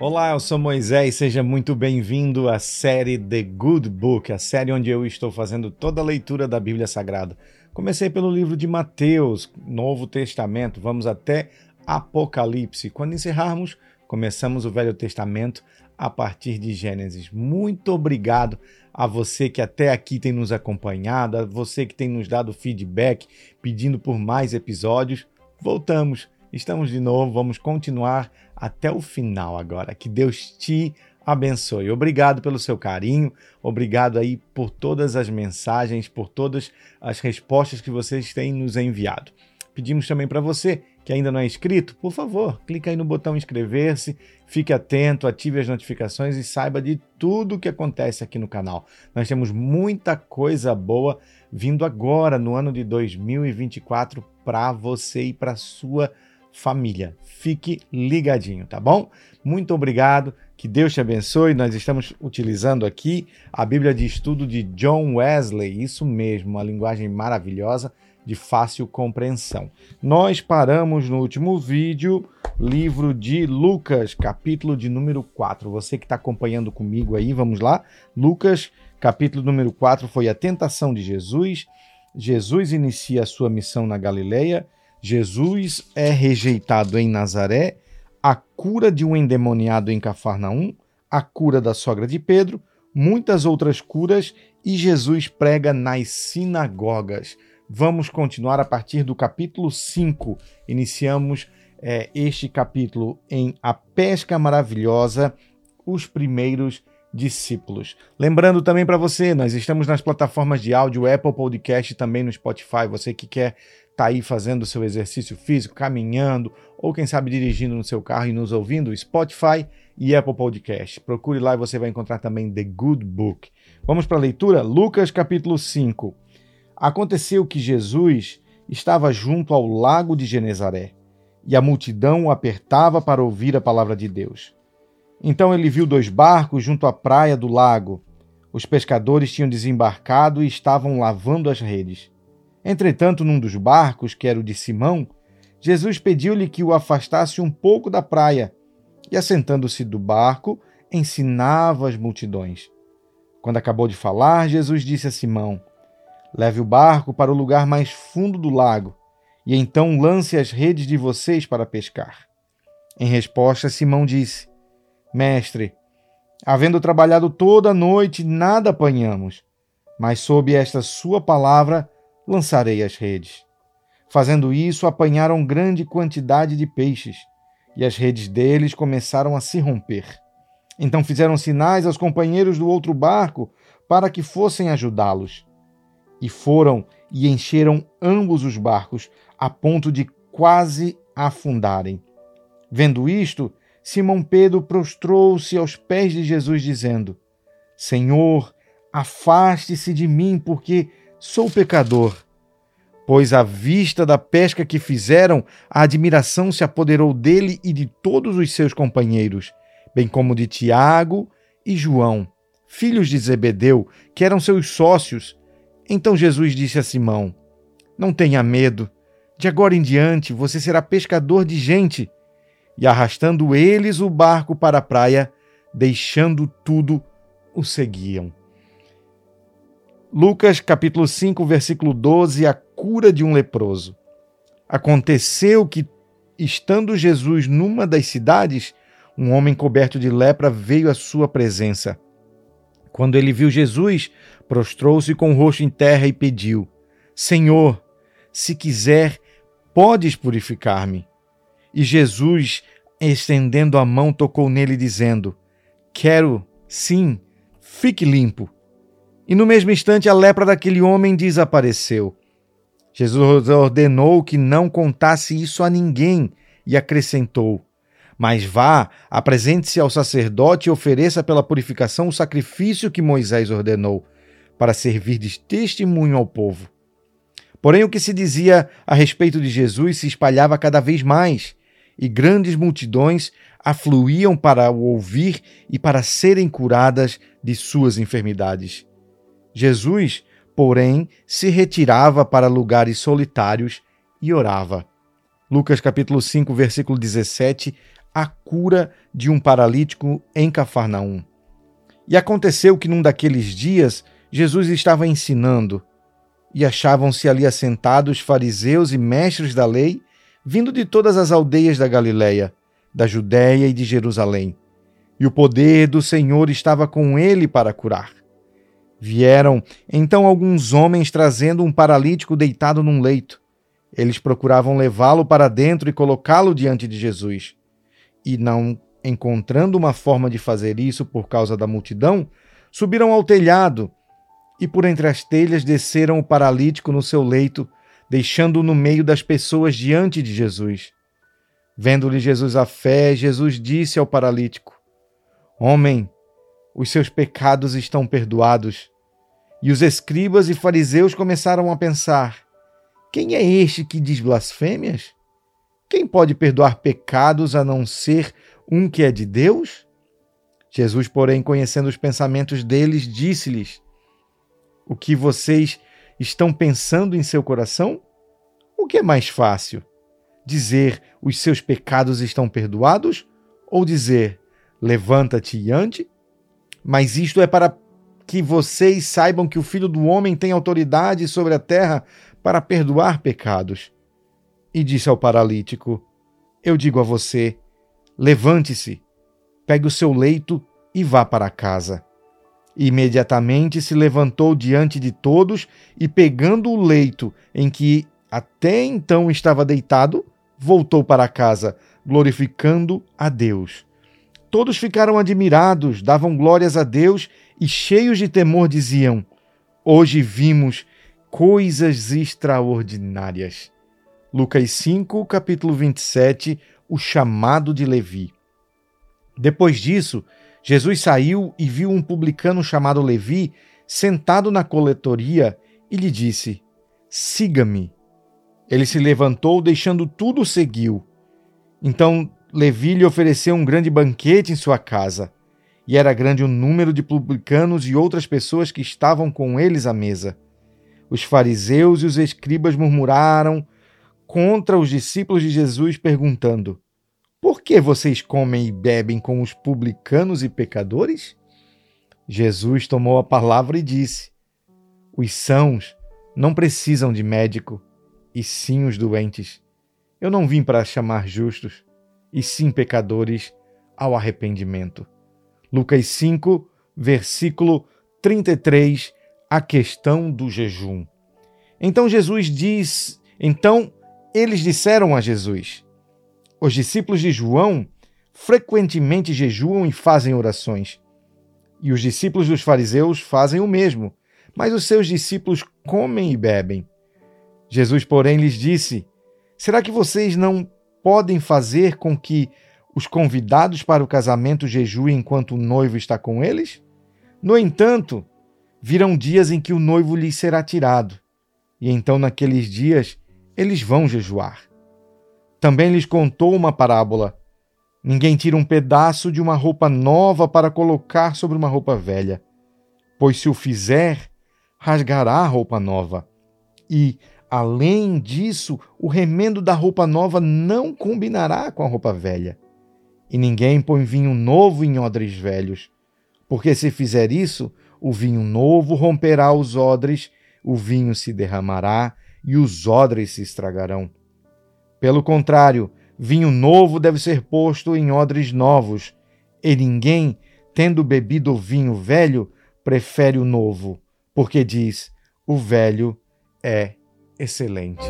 Olá, eu sou Moisés, seja muito bem-vindo à série The Good Book, a série onde eu estou fazendo toda a leitura da Bíblia Sagrada. Comecei pelo livro de Mateus, Novo Testamento, vamos até Apocalipse. Quando encerrarmos, começamos o Velho Testamento a partir de Gênesis. Muito obrigado a você que até aqui tem nos acompanhado, a você que tem nos dado feedback, pedindo por mais episódios. Voltamos, estamos de novo, vamos continuar até o final agora. Que Deus te abençoe. Obrigado pelo seu carinho, obrigado aí por todas as mensagens, por todas as respostas que vocês têm nos enviado. Pedimos também para você que ainda não é inscrito, por favor, clica aí no botão inscrever-se, fique atento, ative as notificações e saiba de tudo o que acontece aqui no canal. Nós temos muita coisa boa vindo agora no ano de 2024 para você e para sua família família. Fique ligadinho, tá bom? Muito obrigado, que Deus te abençoe. Nós estamos utilizando aqui a Bíblia de Estudo de John Wesley, isso mesmo, uma linguagem maravilhosa de fácil compreensão. Nós paramos no último vídeo, livro de Lucas, capítulo de número 4. Você que está acompanhando comigo aí, vamos lá. Lucas, capítulo número 4, foi a tentação de Jesus. Jesus inicia a sua missão na Galileia Jesus é rejeitado em Nazaré, a cura de um endemoniado em Cafarnaum, a cura da sogra de Pedro, muitas outras curas e Jesus prega nas sinagogas. Vamos continuar a partir do capítulo 5. Iniciamos é, este capítulo em A Pesca Maravilhosa, os primeiros discípulos. Lembrando também para você, nós estamos nas plataformas de áudio Apple Podcast também no Spotify. Você que quer está aí fazendo seu exercício físico, caminhando, ou quem sabe dirigindo no seu carro e nos ouvindo, Spotify e Apple Podcast. Procure lá e você vai encontrar também The Good Book. Vamos para a leitura? Lucas capítulo 5. Aconteceu que Jesus estava junto ao lago de Genezaré, e a multidão o apertava para ouvir a palavra de Deus. Então ele viu dois barcos junto à praia do lago. Os pescadores tinham desembarcado e estavam lavando as redes. Entretanto, num dos barcos, que era o de Simão, Jesus pediu-lhe que o afastasse um pouco da praia e, assentando-se do barco, ensinava as multidões. Quando acabou de falar, Jesus disse a Simão: Leve o barco para o lugar mais fundo do lago e então lance as redes de vocês para pescar. Em resposta, Simão disse: Mestre, havendo trabalhado toda a noite, nada apanhamos, mas sob esta sua palavra lançarei as redes. Fazendo isso, apanharam grande quantidade de peixes, e as redes deles começaram a se romper. Então fizeram sinais aos companheiros do outro barco para que fossem ajudá-los. E foram e encheram ambos os barcos, a ponto de quase afundarem. Vendo isto, Simão Pedro prostrou-se aos pés de Jesus, dizendo: Senhor, afaste-se de mim, porque sou pecador. Pois à vista da pesca que fizeram, a admiração se apoderou dele e de todos os seus companheiros, bem como de Tiago e João, filhos de Zebedeu, que eram seus sócios. Então Jesus disse a Simão: Não tenha medo, de agora em diante você será pescador de gente. E arrastando eles o barco para a praia, deixando tudo, o seguiam. Lucas capítulo 5, versículo 12, a cura de um leproso. Aconteceu que, estando Jesus numa das cidades, um homem coberto de lepra veio à sua presença. Quando ele viu Jesus, prostrou-se com o rosto em terra e pediu: Senhor, se quiser, podes purificar-me. E Jesus, estendendo a mão, tocou nele, dizendo: Quero, sim, fique limpo e no mesmo instante a lepra daquele homem desapareceu. Jesus ordenou que não contasse isso a ninguém e acrescentou: Mas vá, apresente-se ao sacerdote e ofereça pela purificação o sacrifício que Moisés ordenou, para servir de testemunho ao povo. Porém, o que se dizia a respeito de Jesus se espalhava cada vez mais, e grandes multidões afluíam para o ouvir e para serem curadas de suas enfermidades. Jesus, porém, se retirava para lugares solitários e orava. Lucas capítulo 5, versículo 17 a cura de um paralítico em Cafarnaum. E aconteceu que num daqueles dias Jesus estava ensinando, e achavam-se ali assentados fariseus e mestres da lei, vindo de todas as aldeias da Galiléia, da Judéia e de Jerusalém. E o poder do Senhor estava com ele para curar. Vieram então alguns homens trazendo um paralítico deitado num leito. Eles procuravam levá-lo para dentro e colocá-lo diante de Jesus. E não encontrando uma forma de fazer isso por causa da multidão, subiram ao telhado e por entre as telhas desceram o paralítico no seu leito, deixando-o no meio das pessoas diante de Jesus. Vendo-lhe Jesus a fé, Jesus disse ao paralítico: Homem, os seus pecados estão perdoados. E os escribas e fariseus começaram a pensar: Quem é este que diz blasfêmias? Quem pode perdoar pecados a não ser um que é de Deus? Jesus, porém, conhecendo os pensamentos deles, disse-lhes: O que vocês estão pensando em seu coração? O que é mais fácil? Dizer os seus pecados estão perdoados ou dizer levanta-te e ande? Mas isto é para que vocês saibam que o Filho do Homem tem autoridade sobre a terra para perdoar pecados. E disse ao paralítico: Eu digo a você, levante-se, pegue o seu leito e vá para casa. Imediatamente se levantou diante de todos e, pegando o leito em que até então estava deitado, voltou para casa, glorificando a Deus. Todos ficaram admirados, davam glórias a Deus e, cheios de temor, diziam: Hoje vimos coisas extraordinárias. Lucas 5, capítulo 27, o chamado de Levi. Depois disso, Jesus saiu e viu um publicano chamado Levi sentado na coletoria e lhe disse: Siga-me. Ele se levantou, deixando tudo, seguiu. Então Levi lhe ofereceu um grande banquete em sua casa, e era grande o número de publicanos e outras pessoas que estavam com eles à mesa. Os fariseus e os escribas murmuraram contra os discípulos de Jesus, perguntando: Por que vocês comem e bebem com os publicanos e pecadores? Jesus tomou a palavra e disse: Os sãos não precisam de médico, e sim os doentes. Eu não vim para chamar justos, e sim pecadores ao arrependimento. Lucas 5, versículo 33, a questão do jejum. Então Jesus diz, então eles disseram a Jesus: Os discípulos de João frequentemente jejuam e fazem orações. E os discípulos dos fariseus fazem o mesmo, mas os seus discípulos comem e bebem. Jesus, porém, lhes disse: Será que vocês não podem fazer com que os convidados para o casamento jejuem enquanto o noivo está com eles? No entanto, virão dias em que o noivo lhes será tirado, e então naqueles dias eles vão jejuar. Também lhes contou uma parábola. Ninguém tira um pedaço de uma roupa nova para colocar sobre uma roupa velha, pois se o fizer, rasgará a roupa nova. E, Além disso, o remendo da roupa nova não combinará com a roupa velha. E ninguém põe vinho novo em odres velhos, porque se fizer isso, o vinho novo romperá os odres, o vinho se derramará e os odres se estragarão. Pelo contrário, vinho novo deve ser posto em odres novos, e ninguém, tendo bebido o vinho velho, prefere o novo, porque diz: o velho é excelente.